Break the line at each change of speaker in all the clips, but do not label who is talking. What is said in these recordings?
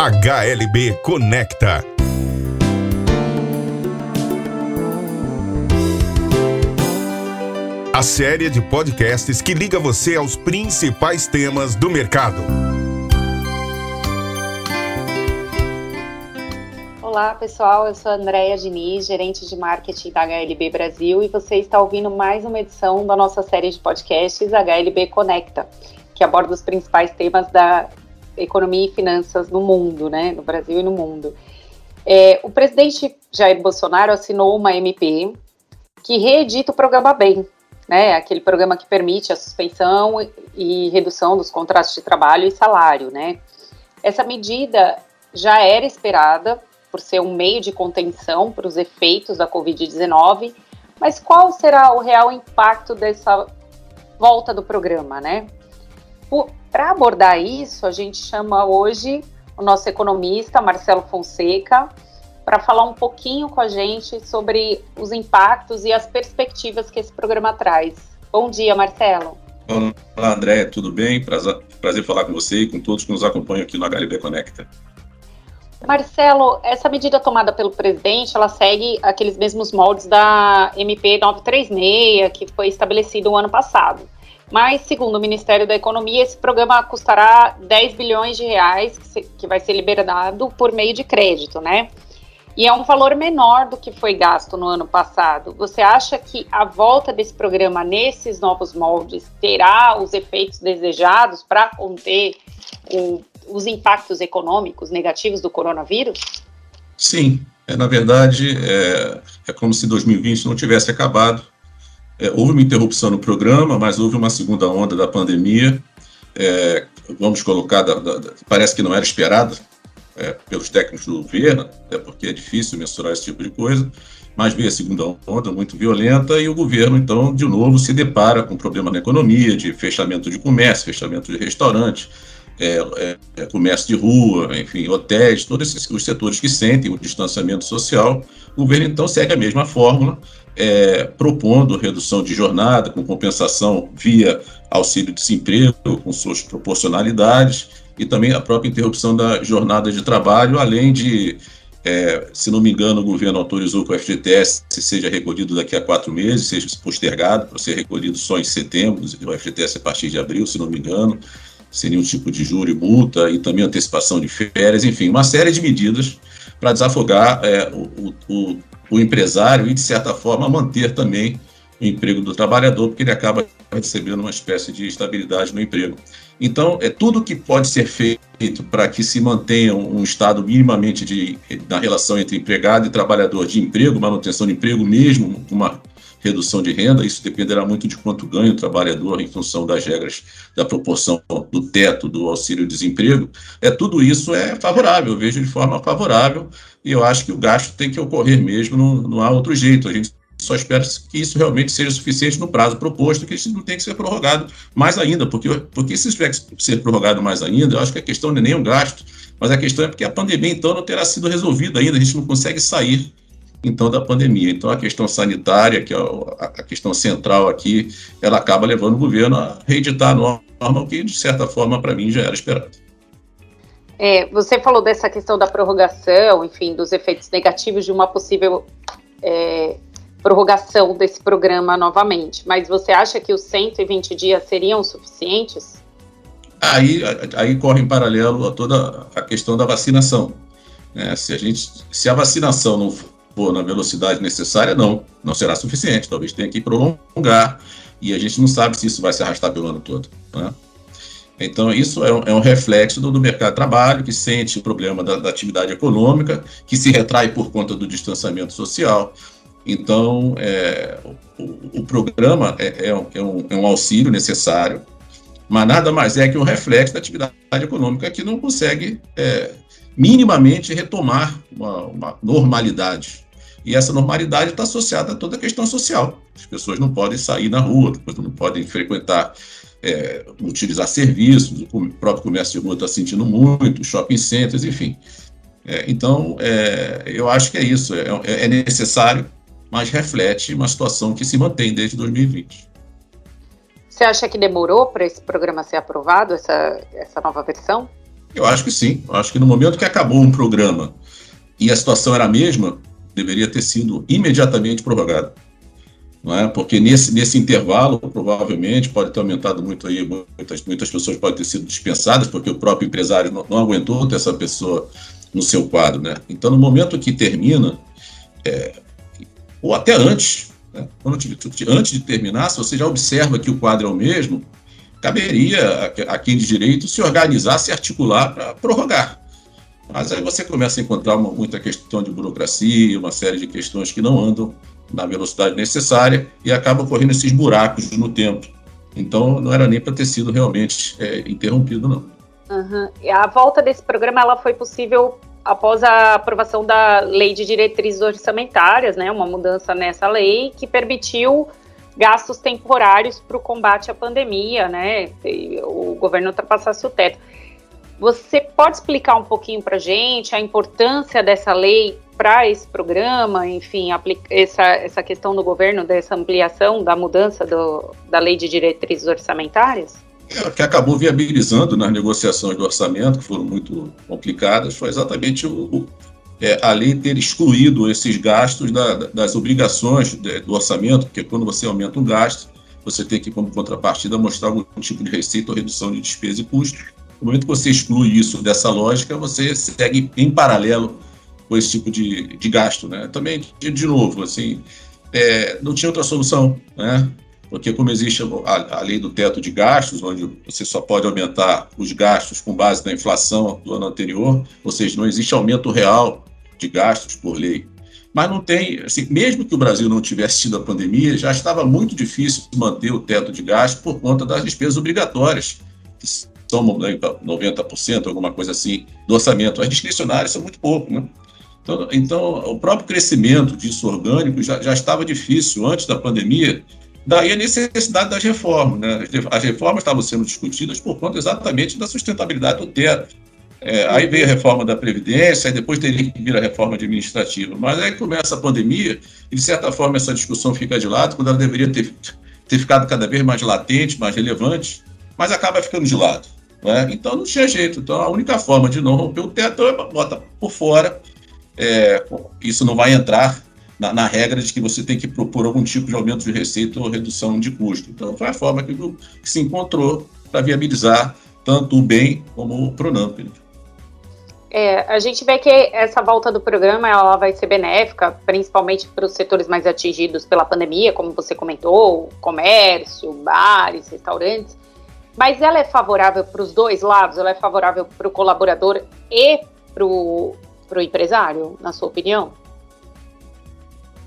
HLB Conecta. A série de podcasts que liga você aos principais temas do mercado.
Olá, pessoal. Eu sou a Andréia Diniz, gerente de marketing da HLB Brasil, e você está ouvindo mais uma edição da nossa série de podcasts HLB Conecta, que aborda os principais temas da economia e finanças no mundo, né, no Brasil e no mundo. É, o presidente Jair Bolsonaro assinou uma MP que reedita o programa BEM, né, aquele programa que permite a suspensão e redução dos contratos de trabalho e salário, né. Essa medida já era esperada por ser um meio de contenção para os efeitos da Covid-19, mas qual será o real impacto dessa volta do programa, né? Para abordar isso, a gente chama hoje o nosso economista, Marcelo Fonseca, para falar um pouquinho com a gente sobre os impactos e as perspectivas que esse programa traz. Bom dia, Marcelo.
Olá, André, tudo bem? Prazer, prazer falar com você e com todos que nos acompanham aqui no HLB Conecta.
Marcelo, essa medida tomada pelo presidente, ela segue aqueles mesmos moldes da MP 936, que foi estabelecido o ano passado. Mas, segundo o Ministério da Economia, esse programa custará 10 bilhões de reais, que, se, que vai ser liberado por meio de crédito, né? E é um valor menor do que foi gasto no ano passado. Você acha que a volta desse programa nesses novos moldes terá os efeitos desejados para conter o, os impactos econômicos negativos do coronavírus?
Sim. É, na verdade, é, é como se 2020 não tivesse acabado é, houve uma interrupção no programa, mas houve uma segunda onda da pandemia. É, vamos colocar, da, da, parece que não era esperada é, pelos técnicos do governo, até porque é difícil mensurar esse tipo de coisa, mas veio a segunda onda muito violenta e o governo, então, de novo, se depara com problema na economia, de fechamento de comércio, fechamento de restaurante, é, é, comércio de rua, enfim, hotéis, todos esses, os setores que sentem o distanciamento social. O governo, então, segue a mesma fórmula, é, propondo redução de jornada com compensação via auxílio-desemprego, com suas proporcionalidades, e também a própria interrupção da jornada de trabalho, além de, é, se não me engano, o governo autorizou que o FGTS seja recolhido daqui a quatro meses, seja postergado para ser recolhido só em setembro, o FGTS a partir de abril, se não me engano, seria um tipo de juro e multa, e também antecipação de férias, enfim, uma série de medidas para desafogar é, o, o, o empresário e, de certa forma, manter também o emprego do trabalhador, porque ele acaba recebendo uma espécie de estabilidade no emprego. Então, é tudo que pode ser feito para que se mantenha um estado minimamente de, na relação entre empregado e trabalhador de emprego, manutenção de emprego mesmo, uma redução de renda, isso dependerá muito de quanto ganha o trabalhador em função das regras da proporção do teto do auxílio-desemprego. É, tudo isso é favorável, eu vejo de forma favorável, e eu acho que o gasto tem que ocorrer mesmo, não, não há outro jeito. A gente só espera que isso realmente seja suficiente no prazo proposto, que isso não tem que ser prorrogado mais ainda, porque, porque se tiver que ser prorrogado mais ainda, eu acho que a questão não é nem o gasto, mas a questão é porque a pandemia, então, não terá sido resolvida ainda, a gente não consegue sair então da pandemia. Então a questão sanitária, que é a questão central aqui, ela acaba levando o governo a reeditar a norma, o que de certa forma para mim já era esperado.
É, você falou dessa questão da prorrogação, enfim, dos efeitos negativos de uma possível é, prorrogação desse programa novamente, mas você acha que os 120 dias seriam suficientes?
Aí, aí corre em paralelo a toda a questão da vacinação. Né? Se, a gente, se a vacinação não for na velocidade necessária, não, não será suficiente. Talvez tenha que prolongar, e a gente não sabe se isso vai se arrastar pelo ano todo. Né? Então, isso é um, é um reflexo do, do, mercado de trabalho, que sente o problema da, da, atividade econômica, que se retrai por conta do distanciamento social. Então, é, o, o, programa é, é, um, é, um, é um auxílio necessário, mas nada mais é que um reflexo da atividade econômica que não consegue é, minimamente retomar uma, uma normalidade. E essa normalidade está associada a toda a questão social. As pessoas não podem sair na rua, não podem frequentar, é, utilizar serviços, o próprio comércio de rua está sentindo muito, shopping centers, enfim. É, então, é, eu acho que é isso, é, é, necessário, mas reflete uma situação que se mantém desde 2020.
Você acha que demorou para esse programa ser aprovado, essa, essa nova versão?
Eu acho que sim. Eu acho que no momento que acabou um programa e a situação era a mesma, deveria ter sido imediatamente prorrogado. Não é? Porque nesse, nesse intervalo, provavelmente, pode ter aumentado muito aí, muitas, muitas pessoas podem ter sido dispensadas, porque o próprio empresário não, não aguentou ter essa pessoa no seu quadro. Né? Então, no momento que termina, é, ou até antes, né? antes de terminar, se você já observa que o quadro é o mesmo, caberia a, quem de direito se organizar, se articular para prorrogar. Mas aí você começa a encontrar uma, muita questão de burocracia, uma série de questões que não andam na velocidade necessária e acaba correndo esses buracos no tempo. Então, não era nem para ter sido realmente é, interrompido, não.
Uhum. a volta desse programa ela foi possível após a aprovação da Lei de Diretrizes Orçamentárias, né, uma mudança nessa lei que permitiu gastos temporários para o combate à pandemia, né, o governo ultrapassasse o teto. Você pode explicar um pouquinho para gente a importância dessa lei para esse programa, enfim, essa, essa questão do governo, dessa ampliação, da mudança do, da lei de diretrizes orçamentárias?
Que acabou viabilizando nas negociações do orçamento, que foram muito complicadas, foi exatamente o, o é, a lei ter excluído esses gastos da, das obrigações do orçamento, porque quando você aumenta um gasto, você tem que, como contrapartida, mostrar algum tipo de receita ou redução de despesa e custos. No momento que você exclui isso dessa lógica, você segue em paralelo com esse tipo de, de gasto. Né? Também, de, de novo, assim, é, não tinha outra solução, né? Porque como existe a, a, lei do teto de gastos, onde você só pode aumentar os gastos com base na inflação do ano anterior, ou seja, não existe aumento real de gastos por lei. Mas não tem, assim, mesmo que o Brasil não tivesse tido a pandemia, já estava muito difícil manter o teto de gastos por conta das despesas obrigatórias, que são 90%, alguma coisa assim, do orçamento. As discricionárias são muito pouco, né? Então, então, o próprio crescimento disso orgânico já, já estava difícil antes da pandemia, daí a necessidade das reformas. Né? As reformas estavam sendo discutidas por conta exatamente da sustentabilidade do teto. É, aí veio a reforma da Previdência, depois teria que vir a reforma administrativa. Mas aí começa a pandemia, e de certa forma essa discussão fica de lado, quando ela deveria ter, ter ficado cada vez mais latente, mais relevante, mas acaba ficando de lado. Né? Então não tinha jeito. Então a única forma de não romper o teto é botar por fora. É, isso não vai entrar na, na, regra de que você tem que propor algum tipo de aumento de receita ou redução de custo. Então foi a forma que, que se encontrou para viabilizar tanto o bem como o Pronamp. Né?
É, a gente vê que essa volta do programa ela vai ser benéfica, principalmente para os setores mais atingidos pela pandemia, como você comentou, comércio, bares, restaurantes. Mas ela é favorável para os dois lados? Ela é favorável para o colaborador e para o empresário, na sua opinião?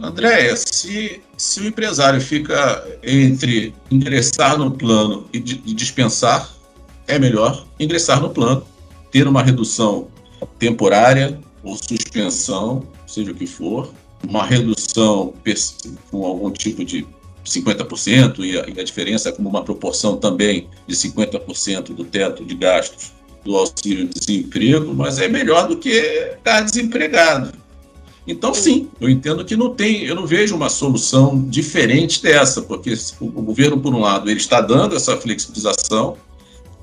Andréia, se, se o empresário fica entre ingressar no plano e, e dispensar, é melhor ingressar no plano, ter uma redução temporária ou suspensão, seja o que for, uma redução com algum tipo de 50%, e a, e a diferença é como uma proporção também de 50% do teto de gastos do auxílio-desemprego, mas é melhor do que estar desempregado. Então, sim, eu entendo que não tem, eu não vejo uma solução diferente dessa, porque o, governo, por um lado, ele está dando essa flexibilização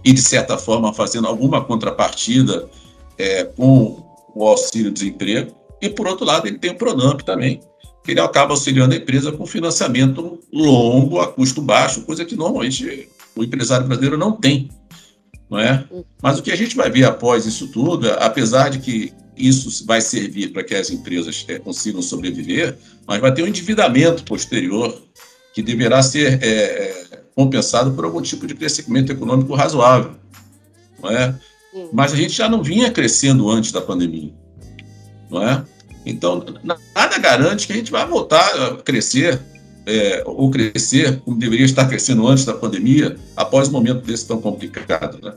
e, de certa forma, fazendo alguma contrapartida é, com o auxílio-desemprego, e por outro lado ele tem o Pronamp também, que ele acaba auxiliando a empresa com financiamento longo, a custo baixo, coisa que normalmente o empresário brasileiro não tem. Não é? Mas o que a gente vai ver após isso tudo, apesar de que isso vai servir para que as empresas é, consigam sobreviver, mas vai ter um endividamento posterior que deverá ser é, compensado por algum tipo de crescimento econômico razoável. Não é? Mas a gente já não vinha crescendo antes da pandemia, não é? Então, nada garante que a gente vai voltar a crescer é, ou crescer como deveria estar crescendo antes da pandemia, após um momento desse tão complicado, né?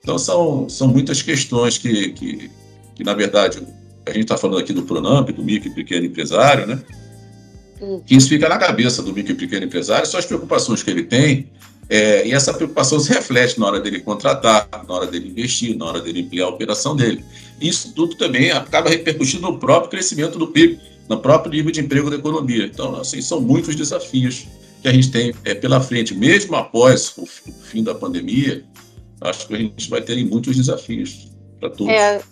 Então, são, são muitas questões que, que, que na verdade, a gente está falando aqui do Pronamp, do micro e pequeno empresário, né? Hum. Que isso fica na cabeça do micro e pequeno empresário, são as preocupações que ele tem é, e essa preocupação se reflete na hora dele contratar, na hora dele investir, na hora dele ampliar a operação dele. Isso tudo também acaba repercutindo no próprio crescimento do PIB, no próprio nível de emprego da economia. Então, assim, são muitos desafios que a gente tem é, pela frente, mesmo após o, fim da pandemia, Acho que a gente vai ter muitos desafios para todos.
É,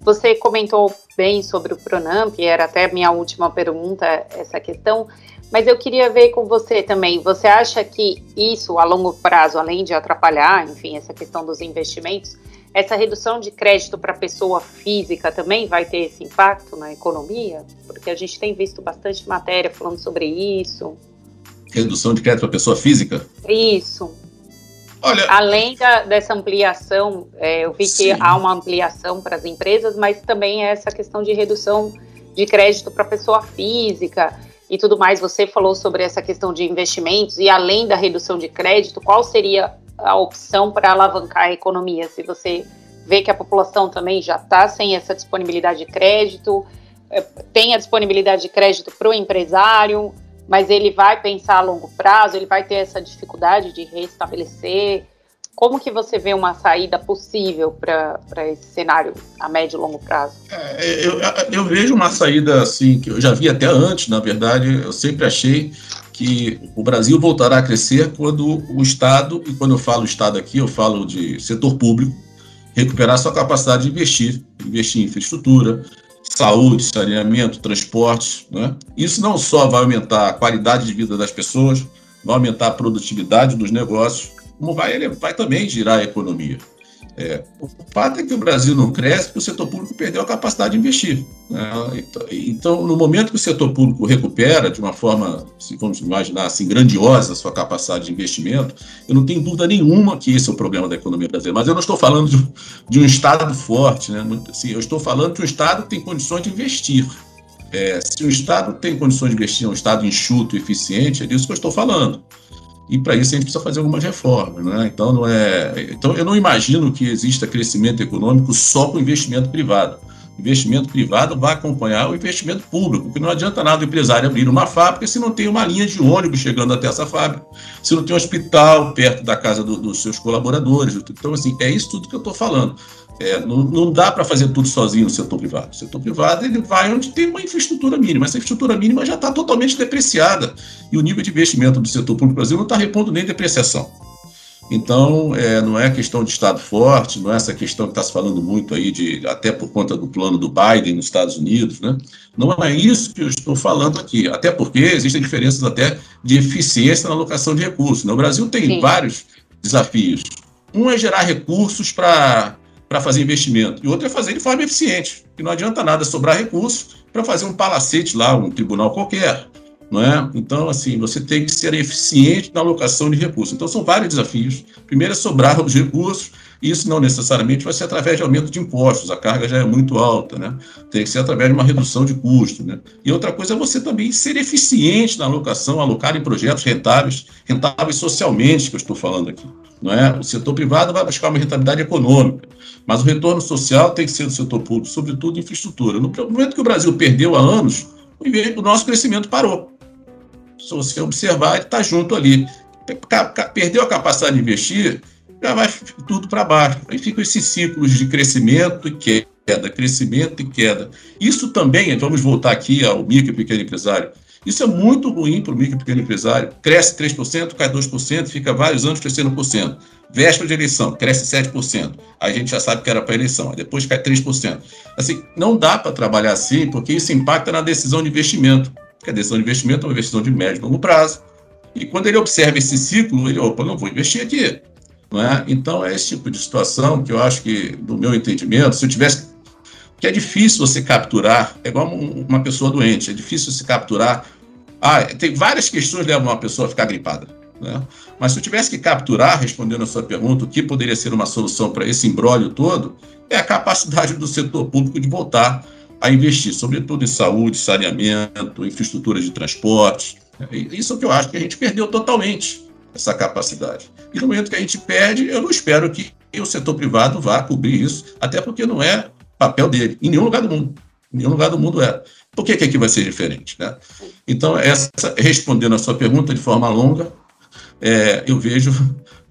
você comentou bem sobre o Pronamp, era até minha última pergunta essa questão, mas eu queria ver com você também. Você acha que isso, a longo prazo, além de atrapalhar, enfim, essa questão dos investimentos, essa redução de crédito para pessoa física também vai ter esse impacto na economia? Porque a gente tem visto bastante matéria falando sobre isso.
Redução de crédito para pessoa física?
Isso. Olha, Além da, dessa ampliação, é, eu vi sim. que há uma ampliação para as empresas, mas também é essa questão de redução de crédito para pessoa física e tudo mais. Você falou sobre essa questão de investimentos e além da redução de crédito, qual seria a opção para alavancar a economia? Se você vê que a população também já está sem essa disponibilidade de crédito, é, tem a disponibilidade de crédito para o empresário, mas ele vai pensar a longo prazo, ele vai ter essa dificuldade de restabelecer. Como que você vê uma saída possível para esse cenário a médio e longo prazo?
É, eu, eu, vejo uma saída assim, que eu já vi até antes, na verdade, eu sempre achei que o Brasil voltará a crescer quando o Estado, e quando eu falo Estado aqui, eu falo de setor público, recuperar sua capacidade de investir, investir em infraestrutura, saúde, saneamento, transportes. Né? Isso não só vai aumentar a qualidade de vida das pessoas, vai aumentar a produtividade dos negócios, como vai, vai também girar a economia. É, o fato é que o Brasil não cresce porque o setor público perdeu a capacidade de investir. Né? Então, então, no momento que o setor público recupera de uma forma, se vamos imaginar assim, grandiosa a sua capacidade de investimento, eu não tenho dúvida nenhuma que esse é o problema da economia brasileira. Mas eu não estou falando de, de um Estado forte, né? Assim, eu estou falando que o Estado tem condições de investir. É, se o Estado tem condições de investir, é um Estado enxuto e eficiente, é disso que eu estou falando e para isso a gente precisa fazer algumas reformas, né? Então não é, então eu não imagino que exista crescimento econômico só com investimento privado. investimento privado vai acompanhar o investimento público, porque não adianta nada o empresário abrir uma fábrica se não tem uma linha de ônibus chegando até essa fábrica, se não tem um hospital perto da casa do, dos seus colaboradores. Então assim é isso tudo que eu estou falando. É, não, não, dá para fazer tudo sozinho no setor privado. O setor privado ele vai onde tem uma infraestrutura mínima. Essa infraestrutura mínima já está totalmente depreciada. E o nível de investimento do setor público no Brasil não está repondo nem depreciação. Então, é, não é questão de Estado forte, não é essa questão que está se falando muito aí, de, até por conta do plano do Biden nos Estados Unidos, né? Não é isso que eu estou falando aqui, até porque existem diferenças até de eficiência na alocação de recursos. Né? O Brasil tem Sim. vários desafios. Um é gerar recursos para para fazer investimento, e outro é fazer de forma eficiente, que não adianta nada sobrar recursos para fazer um palacete lá, um tribunal qualquer, não é? Então, assim, você tem que ser eficiente na alocação de recursos. Então, são vários desafios. Primeiro é sobrar os recursos, e isso não necessariamente vai ser através de aumento de impostos, a carga já é muito alta, né? Tem que ser através de uma redução de custo, né? E outra coisa é você também ser eficiente na alocação, alocar em projetos rentáveis, rentáveis socialmente, que eu estou falando aqui, não é? O setor privado vai buscar uma rentabilidade econômica, mas o retorno social tem que ser do setor público, sobretudo infraestrutura. No momento que o Brasil perdeu há anos, o nosso crescimento parou. Se você observar, ele está junto ali. Perdeu a capacidade de investir, já vai tudo para baixo. Aí ficam esses ciclos de crescimento e queda, crescimento e queda. Isso também, vamos voltar aqui ao micro e pequeno empresário, isso é muito ruim para o micro e pequeno empresário. Cresce 3%, cai 2%, fica vários anos crescendo por cento. Véspera de eleição, cresce 7%. Aí a gente já sabe que era para eleição, aí depois cai 3%. Assim, não dá para trabalhar assim, porque isso impacta na decisão de investimento. Porque a decisão de investimento é uma decisão de médio e longo prazo. E quando ele observa esse ciclo, ele, opa, não vou investir aqui. Não é? Então, é esse tipo de situação que eu acho que, do meu entendimento, se eu tivesse. que é difícil você capturar, é igual uma pessoa doente, é difícil você capturar. Ah, tem várias questões que levam uma pessoa a ficar gripada. Né? Mas se eu tivesse que capturar, respondendo a sua pergunta, o que poderia ser uma solução para esse embrólio todo, é a capacidade do setor público de voltar a investir, sobretudo em saúde, saneamento, infraestrutura de transporte. Isso é o que eu acho que a gente perdeu totalmente essa capacidade. E no momento que a gente perde, eu não espero que o setor privado vá cobrir isso, até porque não é papel dele, em nenhum lugar do mundo. Em nenhum lugar do mundo é. Por que, que aqui vai ser diferente? Né? Então, essa, respondendo a sua pergunta de forma longa, é, eu vejo,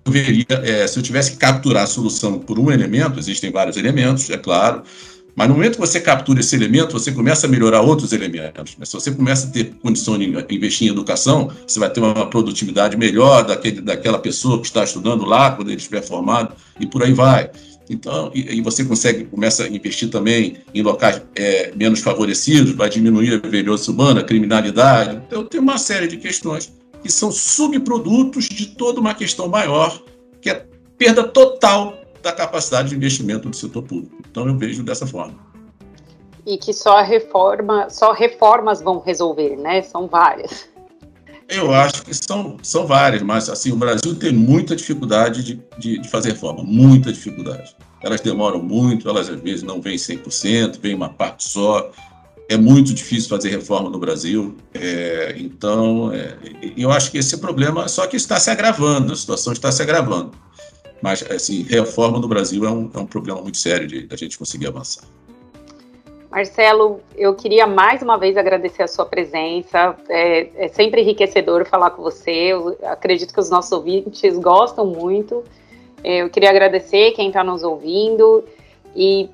eu veria, é, se eu tivesse que capturar a solução por um elemento, existem vários elementos, é claro, Mas no momento que você captura esse elemento, você começa a melhorar outros elementos. Mas se você começa a ter condição de investir em educação, você vai ter uma produtividade melhor daquele, daquela pessoa que está estudando lá, quando ele estiver formado, e por aí vai. Então, e, e você consegue, começa a investir também em locais é, menos favorecidos, vai diminuir a violência humana, a criminalidade. Então, tem uma série de questões que são subprodutos de toda uma questão maior, que é perda total da capacidade de investimento do setor público. Então, eu vejo dessa forma.
E que só reforma, só reformas vão resolver, né? São várias.
Eu acho que são, são várias, mas assim, o Brasil tem muita dificuldade de, de, de, fazer reforma, muita dificuldade. Elas demoram muito, elas às vezes não vêm 100%, vem uma parte só. É muito difícil fazer reforma no Brasil. É, então, é, eu acho que esse problema, só que está se agravando, a situação está se agravando. Mas, assim, reforma no Brasil é um, é um problema muito sério de a gente conseguir avançar.
Marcelo, eu queria mais uma vez agradecer a sua presença. É, é, sempre enriquecedor falar com você. Eu acredito que os nossos ouvintes gostam muito. É, eu queria agradecer quem está nos ouvindo e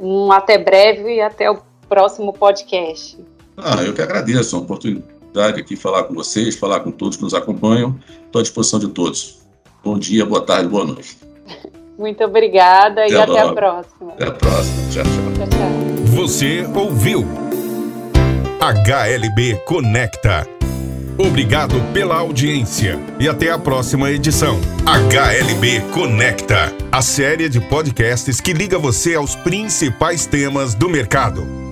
um até breve e até o próximo podcast.
Ah, eu que agradeço a oportunidade aqui falar com vocês, falar com todos que nos acompanham. Estou à disposição de todos. Bom dia, boa tarde, boa noite.
Muito obrigada até e até a próxima.
Até a próxima. Tchau, tchau. tchau, tchau.
Você ouviu HLB Conecta. Obrigado pela audiência e até a próxima edição. HLB Conecta, a série de podcasts que liga você aos principais temas do mercado.